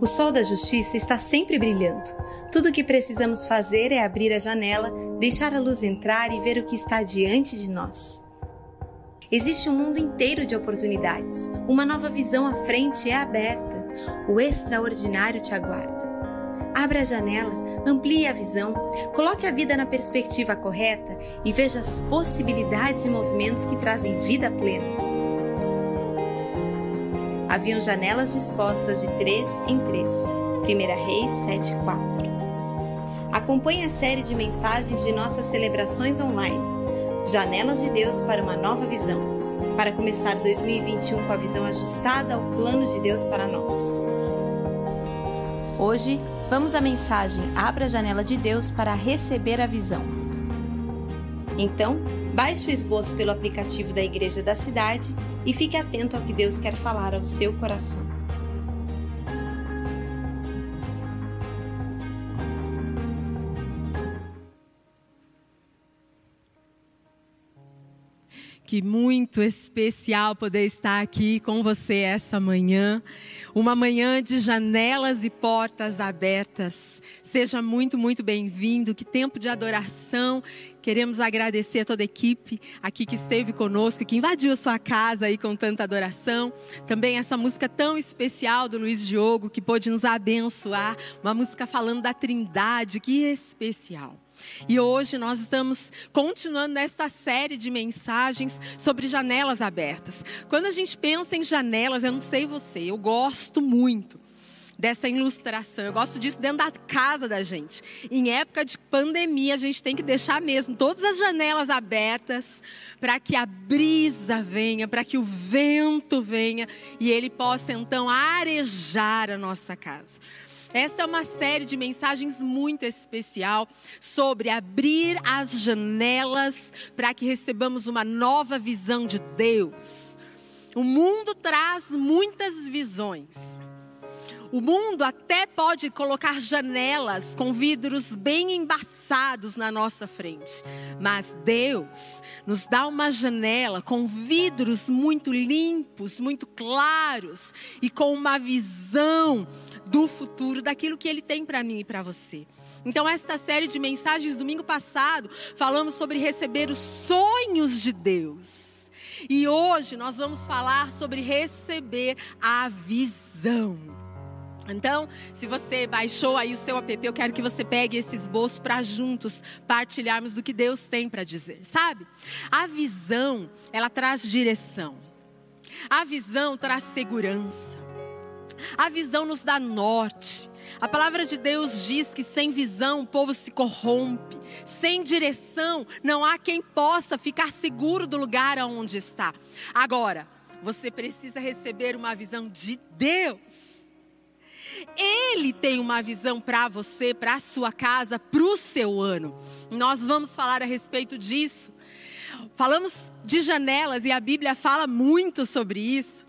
O sol da justiça está sempre brilhando. Tudo o que precisamos fazer é abrir a janela, deixar a luz entrar e ver o que está diante de nós. Existe um mundo inteiro de oportunidades. Uma nova visão à frente é aberta. O extraordinário te aguarda. Abra a janela, amplie a visão, coloque a vida na perspectiva correta e veja as possibilidades e movimentos que trazem vida plena. Haviam janelas dispostas de três em três. 1 Reis 7,4. Acompanhe a série de mensagens de nossas celebrações online. Janelas de Deus para uma nova visão. Para começar 2021 com a visão ajustada ao plano de Deus para nós. Hoje, vamos à mensagem Abra a janela de Deus para receber a visão. Então, baixe o esboço pelo aplicativo da Igreja da Cidade e fique atento ao que Deus quer falar ao seu coração. Que muito especial poder estar aqui com você essa manhã. Uma manhã de janelas e portas abertas. Seja muito, muito bem-vindo. Que tempo de adoração. Queremos agradecer a toda a equipe aqui que esteve conosco, que invadiu a sua casa aí com tanta adoração. Também essa música tão especial do Luiz Diogo, que pôde nos abençoar. Uma música falando da Trindade, que especial. E hoje nós estamos continuando nesta série de mensagens sobre janelas abertas. Quando a gente pensa em janelas, eu não sei você, eu gosto muito dessa ilustração. Eu gosto disso dentro da casa da gente. Em época de pandemia, a gente tem que deixar mesmo todas as janelas abertas para que a brisa venha, para que o vento venha e ele possa então arejar a nossa casa. Esta é uma série de mensagens muito especial sobre abrir as janelas para que recebamos uma nova visão de Deus. O mundo traz muitas visões. O mundo até pode colocar janelas com vidros bem embaçados na nossa frente, mas Deus nos dá uma janela com vidros muito limpos, muito claros e com uma visão do futuro, daquilo que Ele tem para mim e para você. Então, esta série de mensagens, domingo passado, falamos sobre receber os sonhos de Deus. E hoje nós vamos falar sobre receber a visão. Então, se você baixou aí o seu app, eu quero que você pegue esse esboço para juntos partilharmos do que Deus tem para dizer, sabe? A visão, ela traz direção. A visão traz segurança. A visão nos dá norte. A palavra de Deus diz que sem visão o povo se corrompe. Sem direção não há quem possa ficar seguro do lugar aonde está. Agora, você precisa receber uma visão de Deus. Ele tem uma visão para você, para a sua casa, para o seu ano. Nós vamos falar a respeito disso. Falamos de janelas e a Bíblia fala muito sobre isso.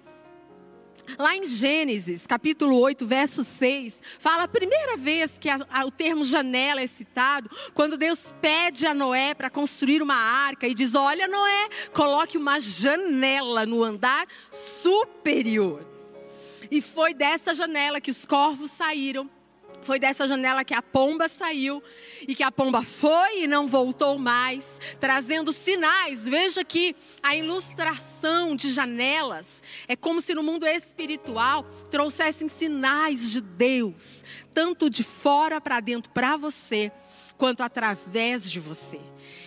Lá em Gênesis, capítulo 8, verso 6, fala a primeira vez que a, a, o termo janela é citado, quando Deus pede a Noé para construir uma arca e diz: Olha, Noé, coloque uma janela no andar superior. E foi dessa janela que os corvos saíram foi dessa janela que a pomba saiu e que a pomba foi e não voltou mais, trazendo sinais. Veja que a ilustração de janelas é como se no mundo espiritual trouxessem sinais de Deus, tanto de fora para dentro para você quanto através de você.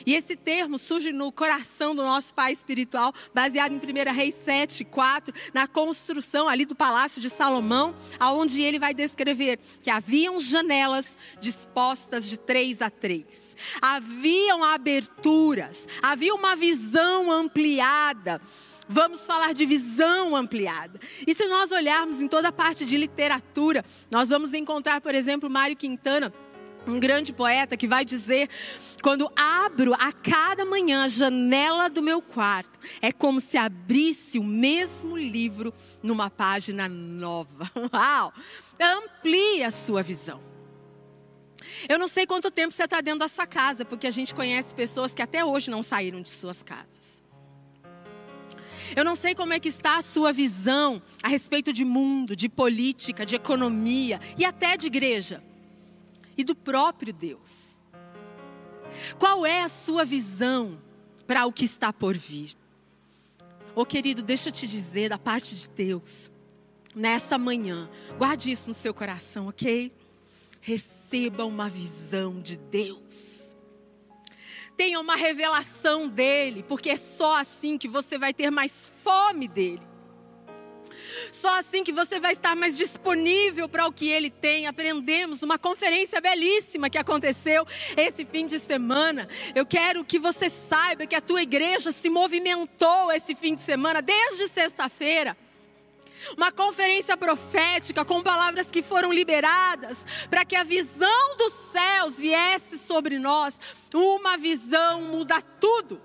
E esse termo surge no coração do nosso pai espiritual, baseado em 1 Reis 7, 4, na construção ali do palácio de Salomão, aonde ele vai descrever que haviam janelas dispostas de três a três. Haviam aberturas, havia uma visão ampliada. Vamos falar de visão ampliada. E se nós olharmos em toda a parte de literatura, nós vamos encontrar, por exemplo, Mário Quintana um grande poeta que vai dizer: quando abro a cada manhã a janela do meu quarto, é como se abrisse o mesmo livro numa página nova. Uau! Amplie a sua visão. Eu não sei quanto tempo você está dentro da sua casa, porque a gente conhece pessoas que até hoje não saíram de suas casas. Eu não sei como é que está a sua visão a respeito de mundo, de política, de economia e até de igreja e do próprio Deus. Qual é a sua visão para o que está por vir? Ô oh, querido, deixa eu te dizer da parte de Deus, nessa manhã, guarde isso no seu coração, ok? Receba uma visão de Deus. Tenha uma revelação dele, porque é só assim que você vai ter mais fome dele. Só assim que você vai estar mais disponível para o que ele tem. Aprendemos uma conferência belíssima que aconteceu esse fim de semana. Eu quero que você saiba que a tua igreja se movimentou esse fim de semana, desde sexta-feira. Uma conferência profética com palavras que foram liberadas para que a visão dos céus viesse sobre nós. Uma visão muda tudo.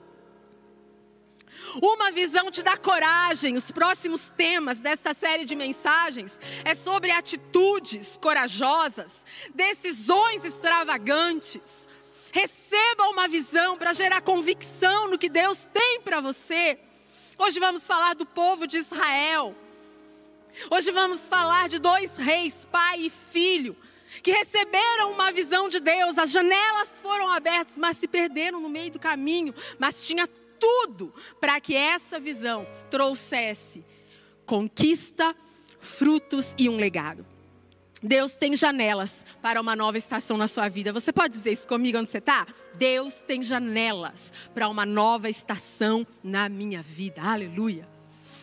Uma visão te dá coragem. Os próximos temas desta série de mensagens é sobre atitudes corajosas, decisões extravagantes. Receba uma visão para gerar convicção no que Deus tem para você. Hoje vamos falar do povo de Israel. Hoje vamos falar de dois reis, pai e filho, que receberam uma visão de Deus. As janelas foram abertas, mas se perderam no meio do caminho. Mas tinha tudo para que essa visão trouxesse conquista, frutos e um legado. Deus tem janelas para uma nova estação na sua vida. Você pode dizer isso comigo onde você está? Deus tem janelas para uma nova estação na minha vida. Aleluia.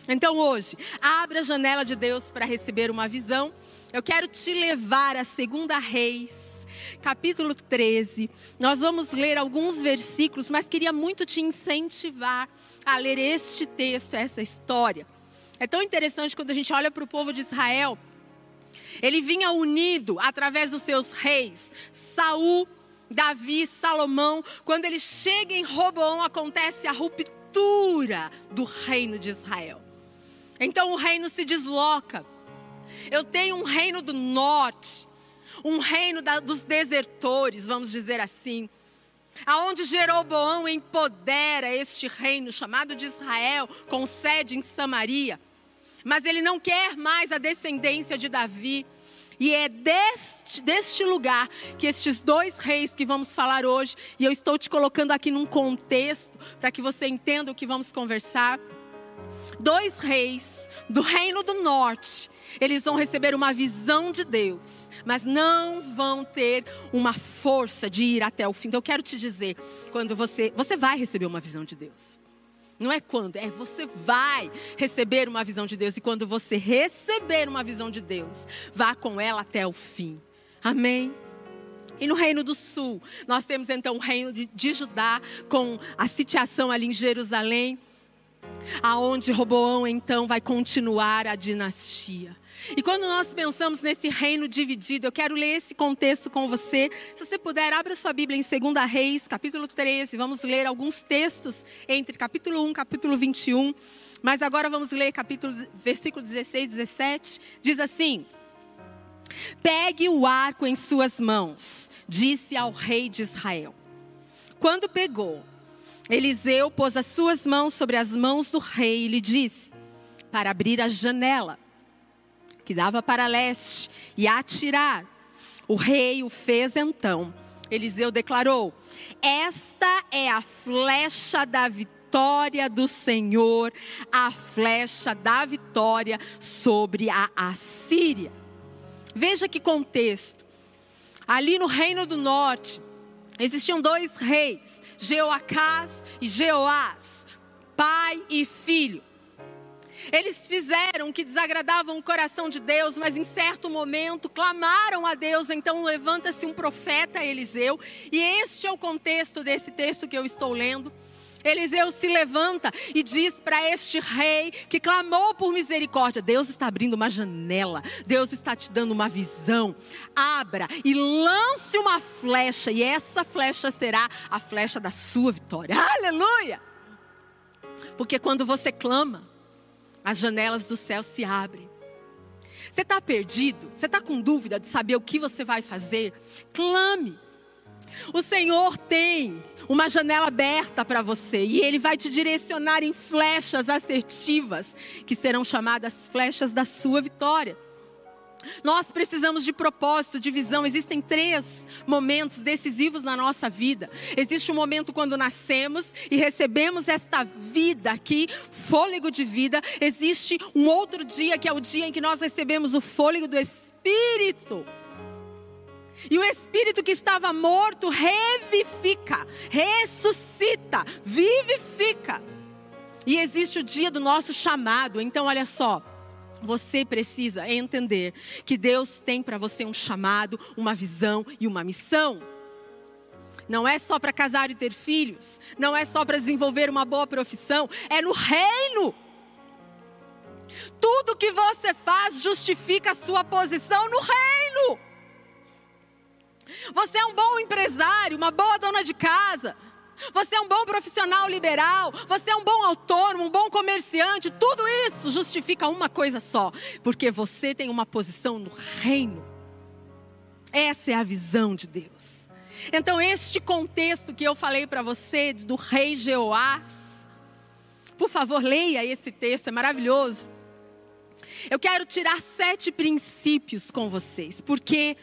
Então hoje, abra a janela de Deus para receber uma visão. Eu quero te levar a segunda Reis capítulo 13. Nós vamos ler alguns versículos, mas queria muito te incentivar a ler este texto, essa história. É tão interessante quando a gente olha para o povo de Israel. Ele vinha unido através dos seus reis, Saul, Davi, Salomão. Quando ele chega em Roboão, acontece a ruptura do reino de Israel. Então o reino se desloca. Eu tenho um reino do norte um reino da, dos desertores, vamos dizer assim. Aonde Jeroboão empodera este reino chamado de Israel, com sede em Samaria. Mas ele não quer mais a descendência de Davi. E é deste, deste lugar que estes dois reis que vamos falar hoje, e eu estou te colocando aqui num contexto para que você entenda o que vamos conversar. Dois reis do reino do norte, eles vão receber uma visão de Deus mas não vão ter uma força de ir até o fim. Então eu quero te dizer, quando você, você vai receber uma visão de Deus. Não é quando, é você vai receber uma visão de Deus. E quando você receber uma visão de Deus, vá com ela até o fim. Amém? E no Reino do Sul, nós temos então o Reino de, de Judá, com a sitiação ali em Jerusalém, aonde Roboão então vai continuar a dinastia. E quando nós pensamos nesse reino dividido, eu quero ler esse contexto com você. Se você puder, abra sua Bíblia em 2 Reis, capítulo 13. Vamos ler alguns textos entre capítulo 1 e capítulo 21. Mas agora vamos ler capítulo, versículo 16 e 17. Diz assim: Pegue o arco em suas mãos, disse ao rei de Israel. Quando pegou, Eliseu pôs as suas mãos sobre as mãos do rei e lhe disse: Para abrir a janela que dava para leste, e atirar. O rei o fez então. Eliseu declarou: Esta é a flecha da vitória do Senhor, a flecha da vitória sobre a Assíria. Veja que contexto. Ali no reino do norte, existiam dois reis, Jeoacás e Jeoás, pai e filho. Eles fizeram o que desagradava o coração de Deus, mas em certo momento clamaram a Deus. Então levanta-se um profeta, Eliseu, e este é o contexto desse texto que eu estou lendo. Eliseu se levanta e diz para este rei que clamou por misericórdia: Deus está abrindo uma janela, Deus está te dando uma visão. Abra e lance uma flecha, e essa flecha será a flecha da sua vitória. Aleluia! Porque quando você clama, as janelas do céu se abrem. Você está perdido? Você está com dúvida de saber o que você vai fazer? Clame. O Senhor tem uma janela aberta para você e Ele vai te direcionar em flechas assertivas, que serão chamadas flechas da sua vitória. Nós precisamos de propósito, de visão. Existem três momentos decisivos na nossa vida. Existe o um momento quando nascemos e recebemos esta vida aqui, fôlego de vida. Existe um outro dia que é o dia em que nós recebemos o fôlego do Espírito. E o espírito que estava morto revivifica, ressuscita, vivifica. E existe o dia do nosso chamado. Então, olha só. Você precisa entender que Deus tem para você um chamado, uma visão e uma missão. Não é só para casar e ter filhos, não é só para desenvolver uma boa profissão, é no reino. Tudo que você faz justifica a sua posição no reino. Você é um bom empresário, uma boa dona de casa. Você é um bom profissional liberal, você é um bom autônomo, um bom comerciante, tudo isso justifica uma coisa só, porque você tem uma posição no reino. Essa é a visão de Deus. Então, este contexto que eu falei para você do rei Jeoás, por favor, leia esse texto, é maravilhoso. Eu quero tirar sete princípios com vocês, porque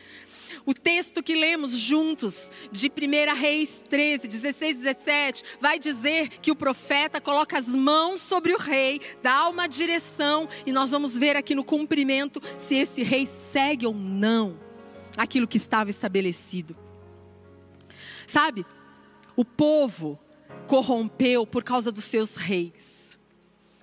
o texto que lemos juntos, de 1 Reis 13, 16, 17, vai dizer que o profeta coloca as mãos sobre o rei, dá uma direção, e nós vamos ver aqui no cumprimento se esse rei segue ou não aquilo que estava estabelecido. Sabe, o povo corrompeu por causa dos seus reis.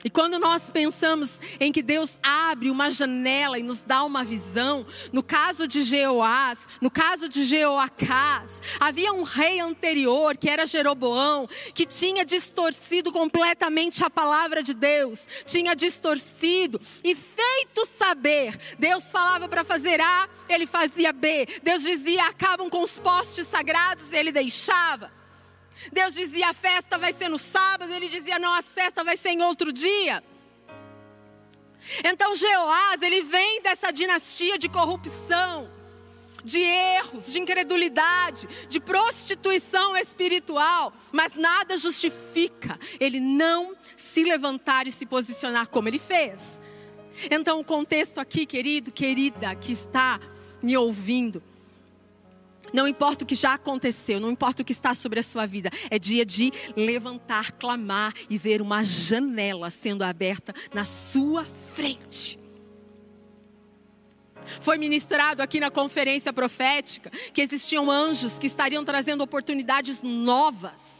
E quando nós pensamos em que Deus abre uma janela e nos dá uma visão, no caso de Jeoás, no caso de Jeoacás, havia um rei anterior, que era Jeroboão, que tinha distorcido completamente a palavra de Deus, tinha distorcido e feito saber. Deus falava para fazer A, ele fazia B. Deus dizia: acabam com os postes sagrados, ele deixava. Deus dizia a festa vai ser no sábado, ele dizia não, a festa vai ser em outro dia. Então Jeoás, ele vem dessa dinastia de corrupção, de erros, de incredulidade, de prostituição espiritual, mas nada justifica ele não se levantar e se posicionar como ele fez. Então o contexto aqui, querido, querida, que está me ouvindo, não importa o que já aconteceu, não importa o que está sobre a sua vida, é dia de levantar, clamar e ver uma janela sendo aberta na sua frente. Foi ministrado aqui na conferência profética que existiam anjos que estariam trazendo oportunidades novas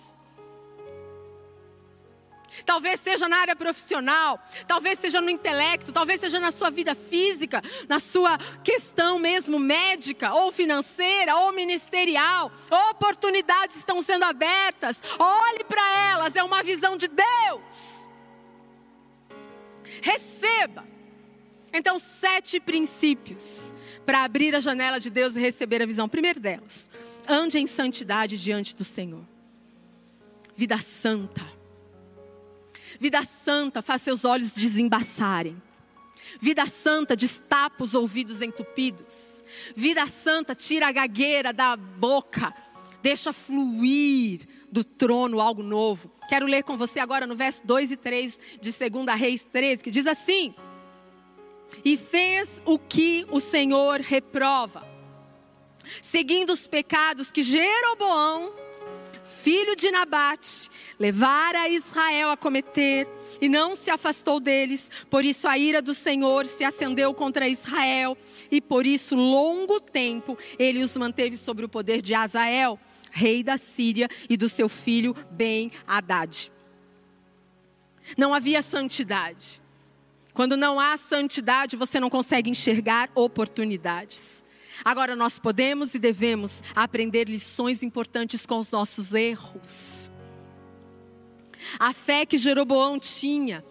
Talvez seja na área profissional, talvez seja no intelecto, talvez seja na sua vida física, na sua questão mesmo médica, ou financeira, ou ministerial. Oportunidades estão sendo abertas. Olhe para elas, é uma visão de Deus. Receba. Então, sete princípios para abrir a janela de Deus e receber a visão. Primeiro delas, ande em santidade diante do Senhor. Vida santa Vida santa faz seus olhos desembaçarem. Vida santa destapa os ouvidos entupidos. Vida santa tira a gagueira da boca, deixa fluir do trono algo novo. Quero ler com você agora no verso 2 e 3 de 2 Reis 13, que diz assim: E fez o que o Senhor reprova, seguindo os pecados que Jeroboão filho de Nabate, levara Israel a cometer e não se afastou deles. Por isso a ira do Senhor se acendeu contra Israel e por isso longo tempo ele os manteve sobre o poder de Azael, rei da Síria, e do seu filho Ben-Hadad. Não havia santidade. Quando não há santidade, você não consegue enxergar oportunidades. Agora nós podemos e devemos aprender lições importantes com os nossos erros. A fé que Jeroboão tinha,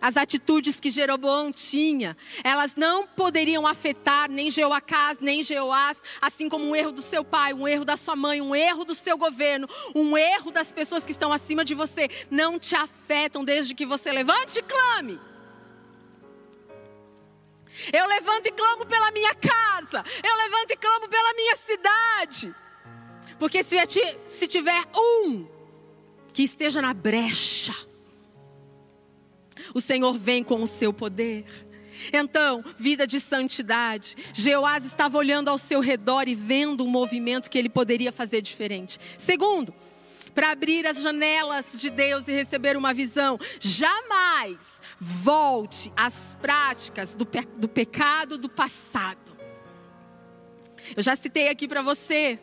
as atitudes que Jeroboão tinha, elas não poderiam afetar nem Jeoacás, nem Jeoás, assim como um erro do seu pai, um erro da sua mãe, um erro do seu governo, um erro das pessoas que estão acima de você, não te afetam desde que você levante e clame. Eu levanto e clamo pela minha casa. Eu levanto e clamo pela minha cidade. Porque se, se tiver um que esteja na brecha, o Senhor vem com o seu poder. Então, vida de santidade. Jeoás estava olhando ao seu redor e vendo um movimento que ele poderia fazer diferente. Segundo, para abrir as janelas de Deus e receber uma visão, jamais volte às práticas do, pe do pecado do passado. Eu já citei aqui para você.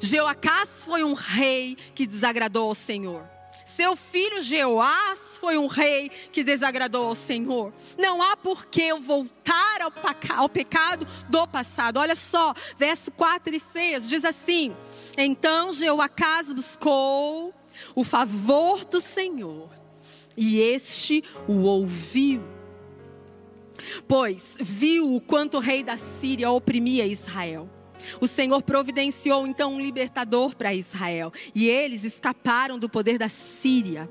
Jeoacás foi um rei que desagradou ao Senhor. Seu filho Jeoás foi um rei que desagradou ao Senhor. Não há por que eu voltar ao, ao pecado do passado. Olha só, verso 4 e 6 diz assim: Então Jeoacás buscou o favor do Senhor, e este o ouviu. Pois viu o quanto o rei da Síria oprimia Israel. O Senhor providenciou então um libertador para Israel, e eles escaparam do poder da Síria.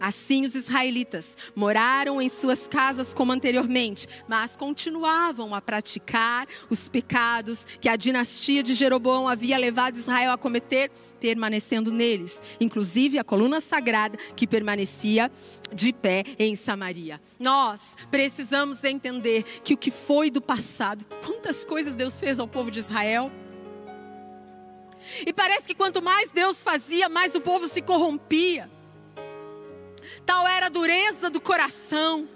Assim os israelitas moraram em suas casas como anteriormente, mas continuavam a praticar os pecados que a dinastia de Jeroboão havia levado Israel a cometer, permanecendo neles, inclusive a coluna sagrada que permanecia de pé em Samaria. Nós precisamos entender que o que foi do passado, quantas coisas Deus fez ao povo de Israel. E parece que quanto mais Deus fazia, mais o povo se corrompia. Tal era a dureza do coração.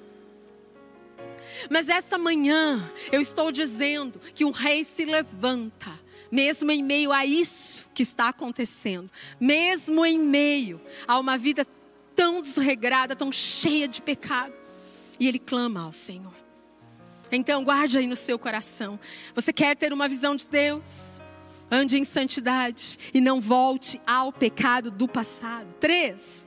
Mas essa manhã eu estou dizendo que um rei se levanta, mesmo em meio a isso que está acontecendo, mesmo em meio a uma vida tão desregrada, tão cheia de pecado. E ele clama ao Senhor. Então, guarde aí no seu coração. Você quer ter uma visão de Deus? Ande em santidade e não volte ao pecado do passado. Três.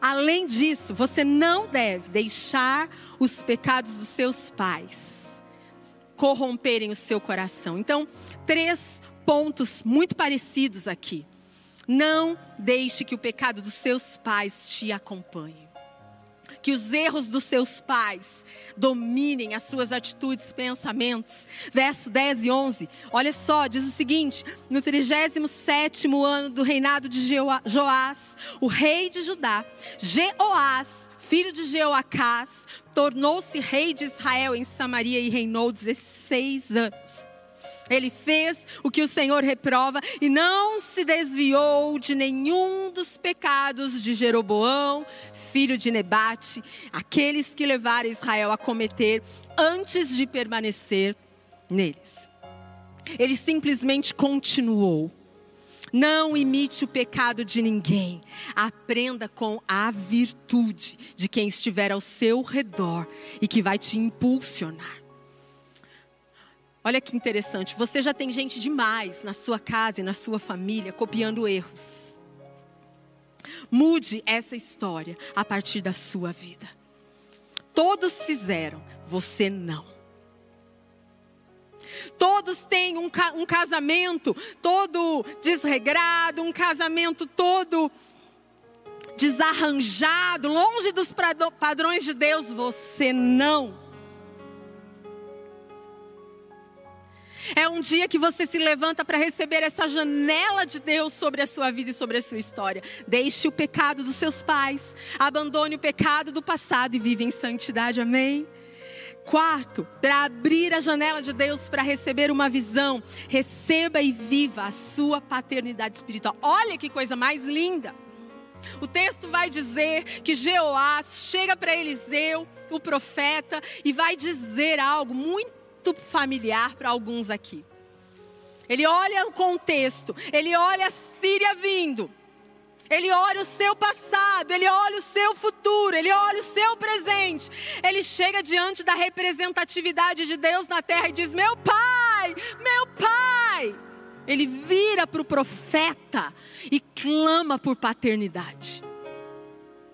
Além disso, você não deve deixar os pecados dos seus pais corromperem o seu coração. Então, três pontos muito parecidos aqui. Não deixe que o pecado dos seus pais te acompanhe. Que os erros dos seus pais dominem as suas atitudes, pensamentos. Verso 10 e 11. Olha só, diz o seguinte: No 37 ano do reinado de Joás, o rei de Judá, Jeoás, filho de Jeoacás, tornou-se rei de Israel em Samaria e reinou 16 anos. Ele fez o que o Senhor reprova e não se desviou de nenhum dos pecados de Jeroboão, filho de Nebate, aqueles que levaram Israel a cometer antes de permanecer neles. Ele simplesmente continuou. Não imite o pecado de ninguém. Aprenda com a virtude de quem estiver ao seu redor e que vai te impulsionar. Olha que interessante, você já tem gente demais na sua casa e na sua família copiando erros. Mude essa história a partir da sua vida. Todos fizeram, você não. Todos têm um, um casamento todo desregrado, um casamento todo desarranjado, longe dos padrões de Deus, você não. É um dia que você se levanta para receber essa janela de Deus sobre a sua vida e sobre a sua história. Deixe o pecado dos seus pais, abandone o pecado do passado e vive em santidade. Amém? Quarto, para abrir a janela de Deus para receber uma visão, receba e viva a sua paternidade espiritual. Olha que coisa mais linda. O texto vai dizer que Jeoás chega para Eliseu, o profeta, e vai dizer algo muito muito familiar para alguns aqui. Ele olha o contexto, ele olha a Síria vindo, ele olha o seu passado, ele olha o seu futuro, ele olha o seu presente. Ele chega diante da representatividade de Deus na terra e diz: Meu pai, meu pai. Ele vira para o profeta e clama por paternidade.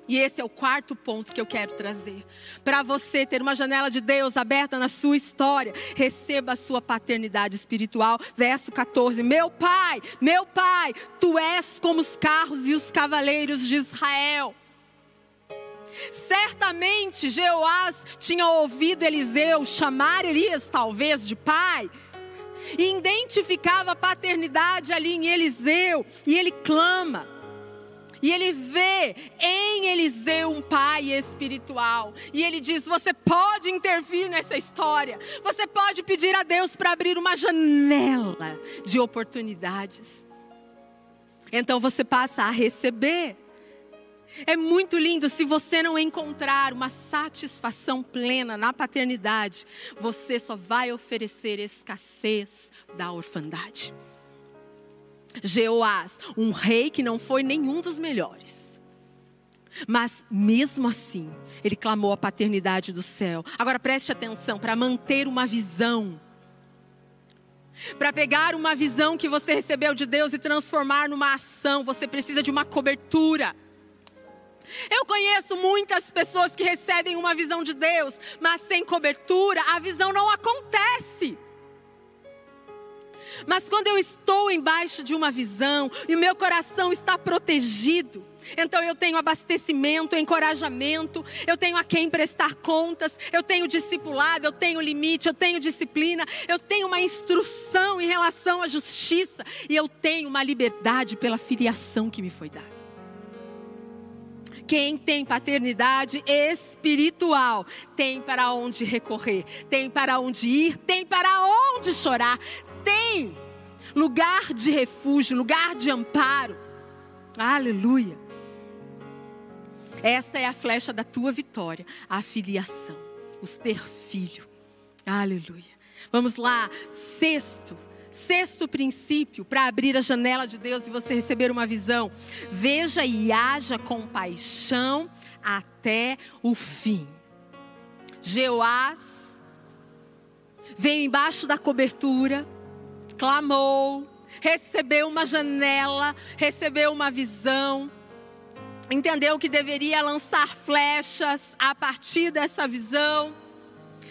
E esse é o quarto ponto que eu quero trazer. Para você ter uma janela de Deus aberta na sua história, receba a sua paternidade espiritual. Verso 14: Meu pai, meu pai, tu és como os carros e os cavaleiros de Israel. Certamente Jeoás tinha ouvido Eliseu chamar Elias, talvez, de pai. e identificava a paternidade ali em Eliseu, e ele clama. E ele vê em Eliseu um pai espiritual. E ele diz: Você pode intervir nessa história. Você pode pedir a Deus para abrir uma janela de oportunidades. Então você passa a receber. É muito lindo se você não encontrar uma satisfação plena na paternidade, você só vai oferecer escassez da orfandade. Jeoás, um rei que não foi nenhum dos melhores. Mas mesmo assim, ele clamou a paternidade do céu. Agora preste atenção, para manter uma visão, para pegar uma visão que você recebeu de Deus e transformar numa ação, você precisa de uma cobertura. Eu conheço muitas pessoas que recebem uma visão de Deus, mas sem cobertura, a visão não acontece. Mas quando eu estou embaixo de uma visão e o meu coração está protegido, então eu tenho abastecimento, encorajamento, eu tenho a quem prestar contas, eu tenho discipulado, eu tenho limite, eu tenho disciplina, eu tenho uma instrução em relação à justiça e eu tenho uma liberdade pela filiação que me foi dada. Quem tem paternidade espiritual tem para onde recorrer, tem para onde ir, tem para onde chorar, tem lugar de refúgio, lugar de amparo. Aleluia. Essa é a flecha da tua vitória, a filiação, os ter filho. Aleluia. Vamos lá, sexto, sexto princípio para abrir a janela de Deus e você receber uma visão. Veja e haja com paixão até o fim. Jeoás veio embaixo da cobertura, clamou, recebeu uma janela, recebeu uma visão, entendeu que deveria lançar flechas a partir dessa visão.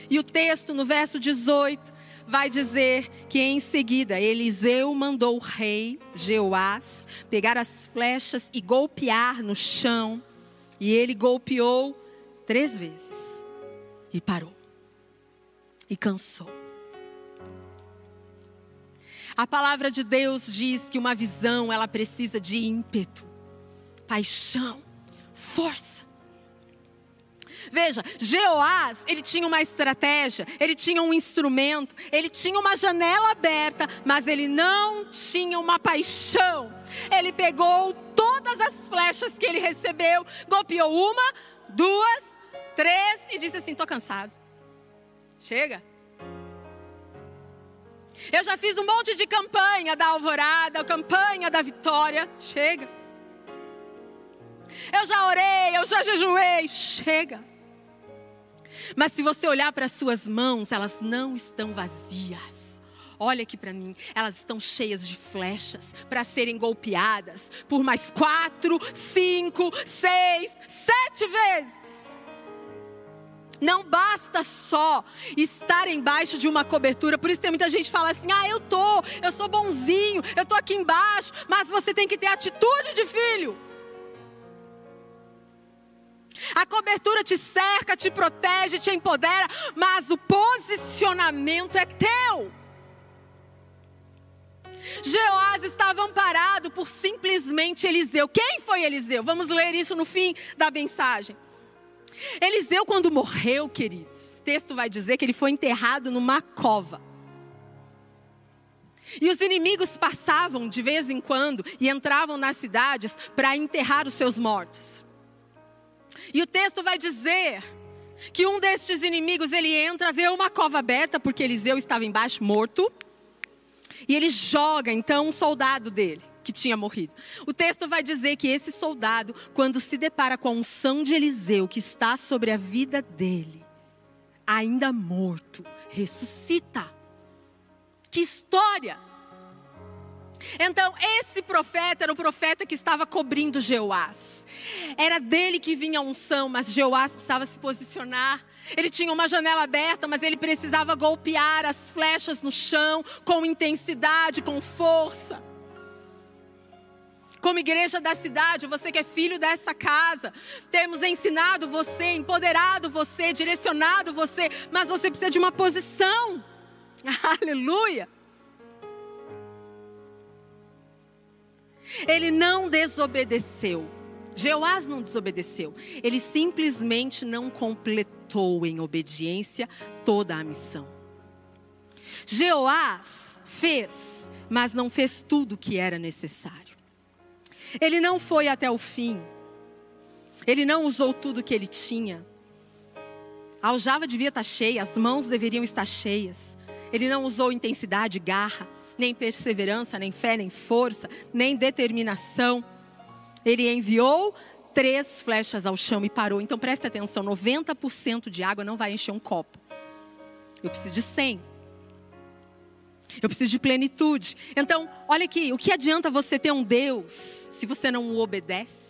E o texto no verso 18 vai dizer que em seguida Eliseu mandou o rei Jeoás pegar as flechas e golpear no chão. E ele golpeou três vezes e parou. E cansou. A palavra de Deus diz que uma visão, ela precisa de ímpeto, paixão, força. Veja, Jeoás, ele tinha uma estratégia, ele tinha um instrumento, ele tinha uma janela aberta, mas ele não tinha uma paixão. Ele pegou todas as flechas que ele recebeu, golpeou uma, duas, três e disse assim: "Tô cansado. Chega. Eu já fiz um monte de campanha da alvorada, campanha da vitória. Chega. Eu já orei, eu já jejuei. Chega. Mas se você olhar para as suas mãos, elas não estão vazias. Olha aqui para mim, elas estão cheias de flechas para serem golpeadas por mais quatro, cinco, seis, sete vezes. Não basta só estar embaixo de uma cobertura. Por isso tem muita gente que fala assim: "Ah, eu tô, eu sou bonzinho, eu tô aqui embaixo", mas você tem que ter atitude de filho. A cobertura te cerca, te protege, te empodera, mas o posicionamento é teu. Jeoás estava amparado por simplesmente Eliseu. Quem foi Eliseu? Vamos ler isso no fim da mensagem. Eliseu, quando morreu, queridos, o texto vai dizer que ele foi enterrado numa cova. E os inimigos passavam de vez em quando e entravam nas cidades para enterrar os seus mortos. E o texto vai dizer que um destes inimigos ele entra, vê uma cova aberta porque Eliseu estava embaixo morto, e ele joga então um soldado dele que tinha morrido. O texto vai dizer que esse soldado, quando se depara com a unção de Eliseu que está sobre a vida dele, ainda morto, ressuscita. Que história! Então, esse profeta era o profeta que estava cobrindo Jeoás. Era dele que vinha a unção, mas Jeoás precisava se posicionar. Ele tinha uma janela aberta, mas ele precisava golpear as flechas no chão com intensidade, com força como igreja da cidade, você que é filho dessa casa, temos ensinado você, empoderado você, direcionado você, mas você precisa de uma posição. Aleluia! Ele não desobedeceu. Jeoás não desobedeceu. Ele simplesmente não completou em obediência toda a missão. Jeoás fez, mas não fez tudo o que era necessário. Ele não foi até o fim. Ele não usou tudo que ele tinha. A aljava devia estar cheia, as mãos deveriam estar cheias. Ele não usou intensidade, garra, nem perseverança, nem fé, nem força, nem determinação. Ele enviou três flechas ao chão e parou. Então preste atenção: 90% de água não vai encher um copo. Eu preciso de 100. Eu preciso de plenitude. Então, olha aqui: o que adianta você ter um Deus se você não o obedece?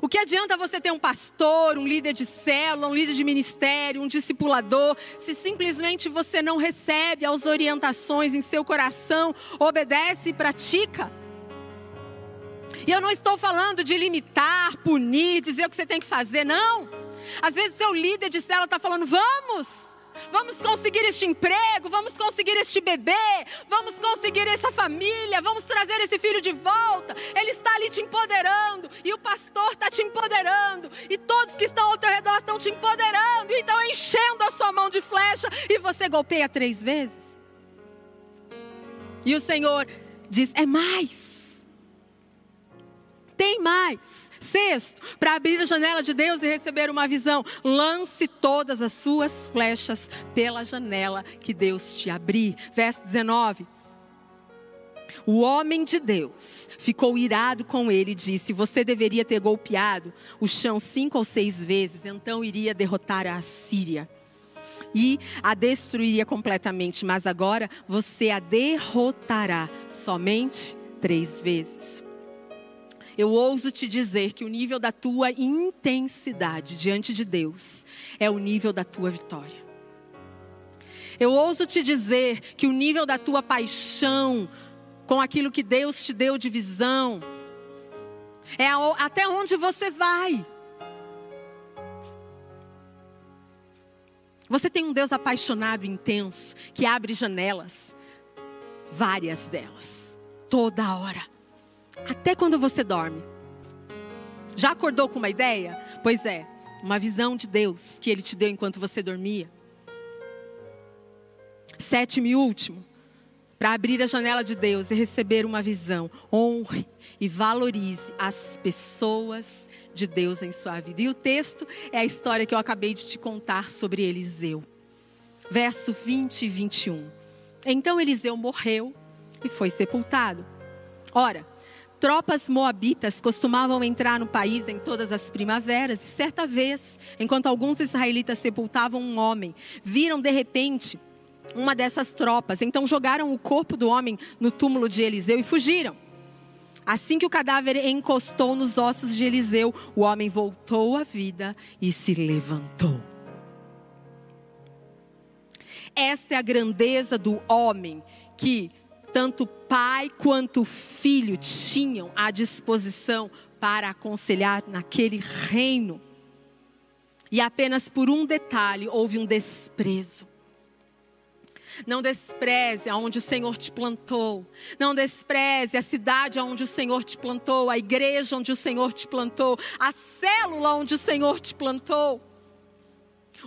O que adianta você ter um pastor, um líder de célula, um líder de ministério, um discipulador, se simplesmente você não recebe as orientações em seu coração, obedece e pratica? E eu não estou falando de limitar, punir, dizer o que você tem que fazer, não. Às vezes seu líder de célula está falando, vamos, Vamos conseguir este emprego, vamos conseguir este bebê, vamos conseguir essa família, vamos trazer esse filho de volta. Ele está ali te empoderando, e o pastor está te empoderando, e todos que estão ao teu redor estão te empoderando, e estão enchendo a sua mão de flecha, e você golpeia três vezes. E o Senhor diz: é mais. Tem mais. Sexto, para abrir a janela de Deus e receber uma visão, lance todas as suas flechas pela janela que Deus te abrir. Verso 19. O homem de Deus ficou irado com ele e disse: Você deveria ter golpeado o chão cinco ou seis vezes, então iria derrotar a Síria e a destruiria completamente. Mas agora você a derrotará somente três vezes eu ouso te dizer que o nível da tua intensidade diante de Deus é o nível da tua vitória. Eu ouso te dizer que o nível da tua paixão com aquilo que Deus te deu de visão é até onde você vai. Você tem um Deus apaixonado, intenso, que abre janelas, várias delas, toda hora. Até quando você dorme. Já acordou com uma ideia? Pois é, uma visão de Deus que Ele te deu enquanto você dormia. Sétimo e último, para abrir a janela de Deus e receber uma visão, honre e valorize as pessoas de Deus em sua vida. E o texto é a história que eu acabei de te contar sobre Eliseu. Verso 20 e 21. Então Eliseu morreu e foi sepultado. Ora, tropas moabitas costumavam entrar no país em todas as primaveras. E certa vez, enquanto alguns israelitas sepultavam um homem, viram de repente uma dessas tropas. Então jogaram o corpo do homem no túmulo de Eliseu e fugiram. Assim que o cadáver encostou nos ossos de Eliseu, o homem voltou à vida e se levantou. Esta é a grandeza do homem que tanto pai quanto filho tinham à disposição para aconselhar naquele reino. E apenas por um detalhe houve um desprezo. Não despreze aonde o Senhor te plantou. Não despreze a cidade aonde o Senhor te plantou, a igreja onde o Senhor te plantou, a célula onde o Senhor te plantou.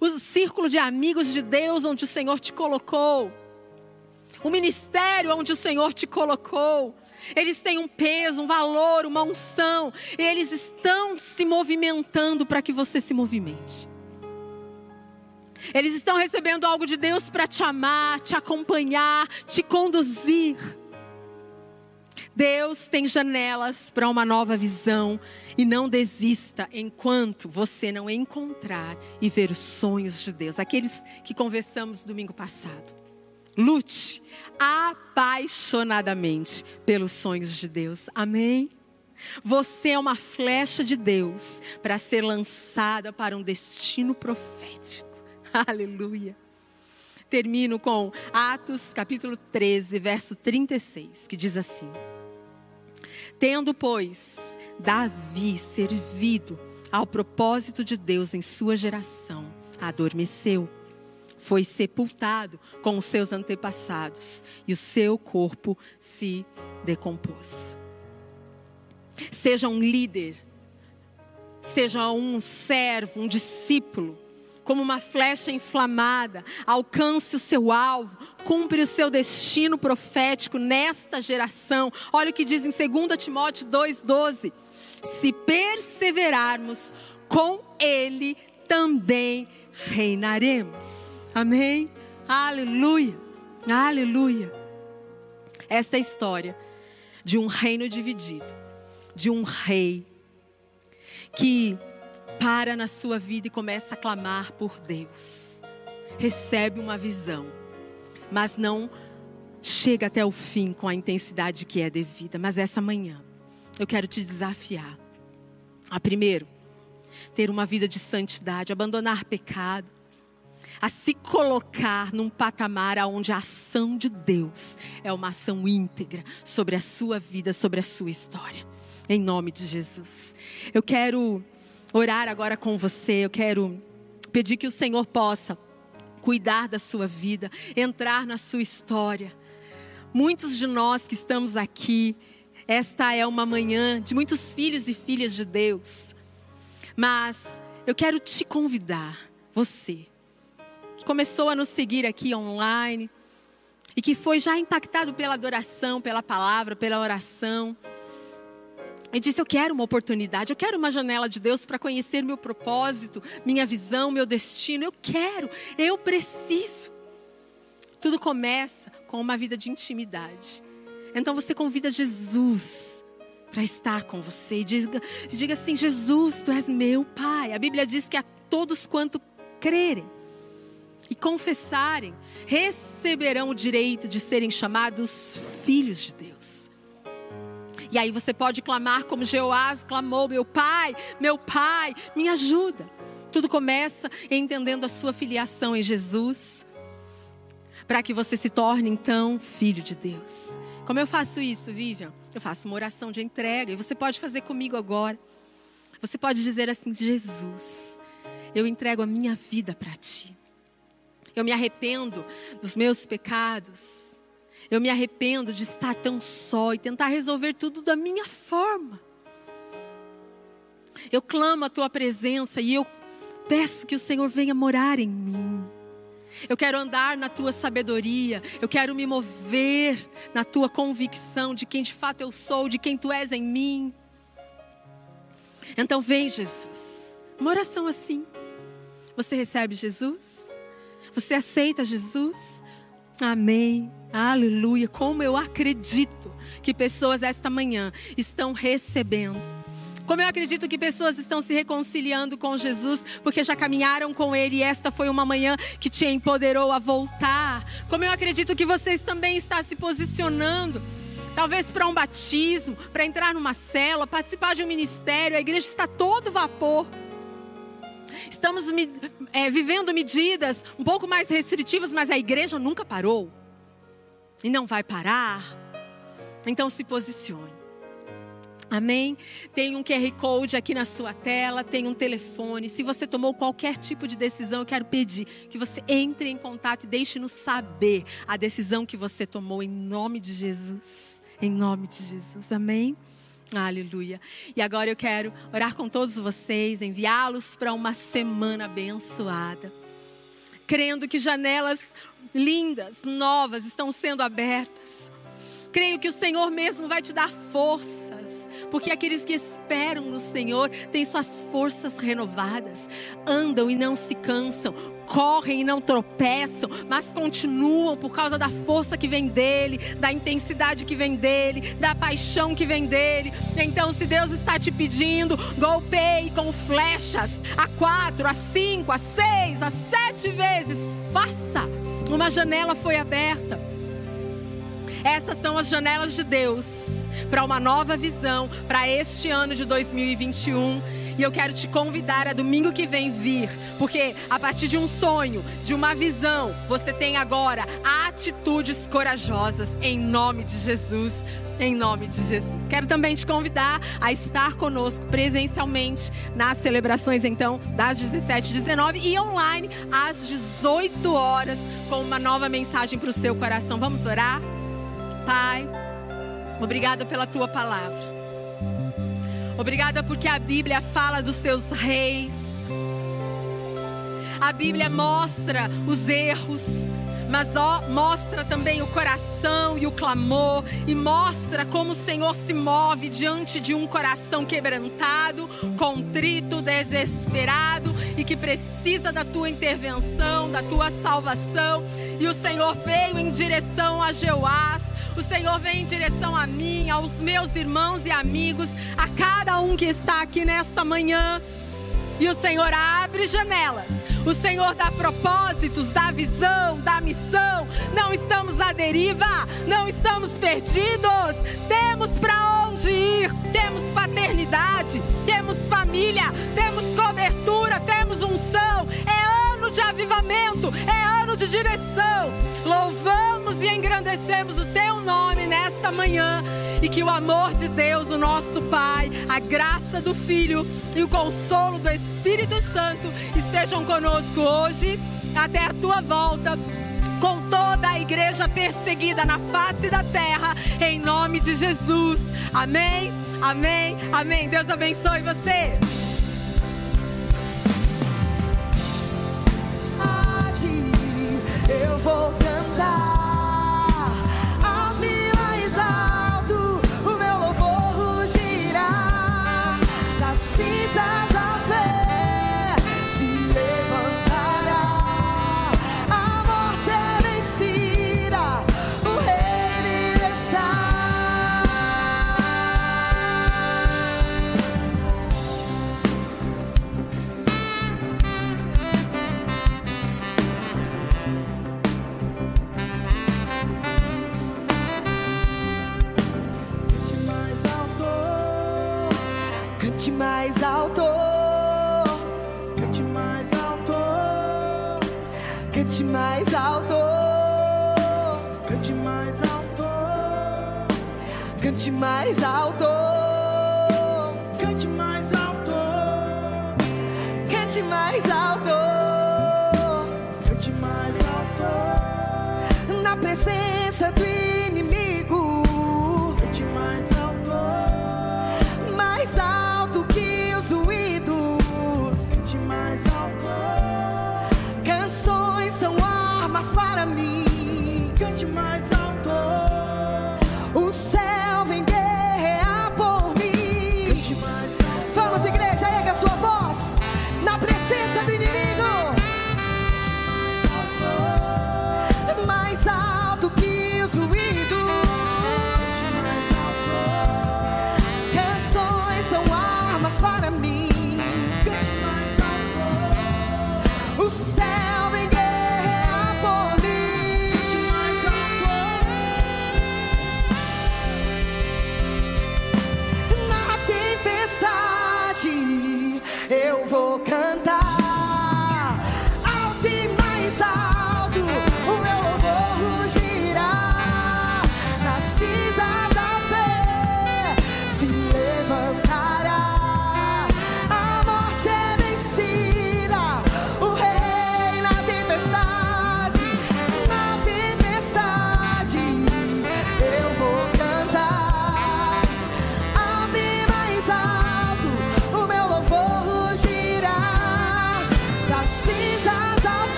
O círculo de amigos de Deus onde o Senhor te colocou o ministério onde o Senhor te colocou. Eles têm um peso, um valor, uma unção. Eles estão se movimentando para que você se movimente. Eles estão recebendo algo de Deus para te amar, te acompanhar, te conduzir. Deus tem janelas para uma nova visão e não desista enquanto você não encontrar e ver os sonhos de Deus, aqueles que conversamos domingo passado. Lute apaixonadamente pelos sonhos de Deus. Amém? Você é uma flecha de Deus para ser lançada para um destino profético. Aleluia. Termino com Atos capítulo 13, verso 36, que diz assim: Tendo, pois, Davi servido ao propósito de Deus em sua geração, adormeceu foi sepultado com os seus antepassados e o seu corpo se decompôs. Seja um líder, seja um servo, um discípulo, como uma flecha inflamada, alcance o seu alvo, cumpre o seu destino profético nesta geração. Olha o que diz em 2 Timóteo 2,12: se perseverarmos, com Ele também reinaremos. Amém? Aleluia, aleluia. Essa é a história de um reino dividido, de um rei que para na sua vida e começa a clamar por Deus. Recebe uma visão, mas não chega até o fim com a intensidade que é devida. Mas essa manhã, eu quero te desafiar a primeiro, ter uma vida de santidade, abandonar pecado, a se colocar num patamar onde a ação de Deus é uma ação íntegra sobre a sua vida, sobre a sua história. Em nome de Jesus. Eu quero orar agora com você, eu quero pedir que o Senhor possa cuidar da sua vida, entrar na sua história. Muitos de nós que estamos aqui, esta é uma manhã de muitos filhos e filhas de Deus. Mas eu quero te convidar, você, começou a nos seguir aqui online e que foi já impactado pela adoração, pela palavra, pela oração. E disse: Eu quero uma oportunidade, eu quero uma janela de Deus para conhecer meu propósito, minha visão, meu destino. Eu quero, eu preciso. Tudo começa com uma vida de intimidade. Então você convida Jesus para estar com você e diga, diga assim: Jesus, tu és meu Pai. A Bíblia diz que a todos quanto crerem e confessarem, receberão o direito de serem chamados filhos de Deus. E aí você pode clamar como Jeoás clamou: Meu pai, meu pai, me ajuda. Tudo começa entendendo a sua filiação em Jesus, para que você se torne então filho de Deus. Como eu faço isso, Vivian? Eu faço uma oração de entrega e você pode fazer comigo agora. Você pode dizer assim: Jesus, eu entrego a minha vida para ti. Eu me arrependo dos meus pecados. Eu me arrependo de estar tão só e tentar resolver tudo da minha forma. Eu clamo a tua presença e eu peço que o Senhor venha morar em mim. Eu quero andar na tua sabedoria. Eu quero me mover na tua convicção de quem de fato eu sou, de quem tu és em mim. Então vem, Jesus. Uma oração assim. Você recebe Jesus? Você aceita Jesus? Amém. Aleluia. Como eu acredito que pessoas esta manhã estão recebendo como eu acredito que pessoas estão se reconciliando com Jesus porque já caminharam com Ele e esta foi uma manhã que te empoderou a voltar. Como eu acredito que vocês também estão se posicionando. Talvez para um batismo, para entrar numa cela, participar de um ministério, a igreja está todo vapor. Estamos é, vivendo medidas um pouco mais restritivas, mas a igreja nunca parou. E não vai parar. Então se posicione. Amém? Tem um QR Code aqui na sua tela, tem um telefone. Se você tomou qualquer tipo de decisão, eu quero pedir que você entre em contato e deixe-nos saber a decisão que você tomou em nome de Jesus. Em nome de Jesus. Amém? Aleluia. E agora eu quero orar com todos vocês, enviá-los para uma semana abençoada. Crendo que janelas lindas, novas estão sendo abertas. Creio que o Senhor mesmo vai te dar forças porque aqueles que esperam no Senhor têm suas forças renovadas, andam e não se cansam, correm e não tropeçam, mas continuam por causa da força que vem dele, da intensidade que vem dele, da paixão que vem dele. Então, se Deus está te pedindo, golpeie com flechas a quatro, a cinco, a seis, a sete vezes, faça. Uma janela foi aberta. Essas são as janelas de Deus para uma nova visão para este ano de 2021. E eu quero te convidar a domingo que vem vir, porque a partir de um sonho, de uma visão, você tem agora atitudes corajosas em nome de Jesus. Em nome de Jesus. Quero também te convidar a estar conosco presencialmente nas celebrações, então, das 17 19 e online às 18 horas, com uma nova mensagem para o seu coração. Vamos orar? Pai. Obrigada pela tua palavra. Obrigada porque a Bíblia fala dos seus reis. A Bíblia mostra os erros, mas ó, mostra também o coração e o clamor, e mostra como o Senhor se move diante de um coração quebrantado, contrito, desesperado e que precisa da tua intervenção, da tua salvação. E o Senhor veio em direção a Jeoás, o Senhor vem em direção a mim, aos meus irmãos e amigos, a cada um que está aqui nesta manhã. E o Senhor abre janelas. O Senhor dá propósitos, dá visão, dá missão. Não estamos à deriva, não estamos perdidos. Temos para onde ir. Temos paternidade, temos família, temos cobertura, temos unção. É ano de avivamento, é ano de direção. Louvamos e engrandecemos o teu nome nesta manhã e que o amor de Deus, o nosso Pai, a graça do Filho e o consolo do Espírito Santo estejam conosco hoje até a tua volta. Com toda a igreja perseguida na face da terra, em nome de Jesus. Amém, amém, amém. Deus abençoe você. Armas para mim. Cante mais alto.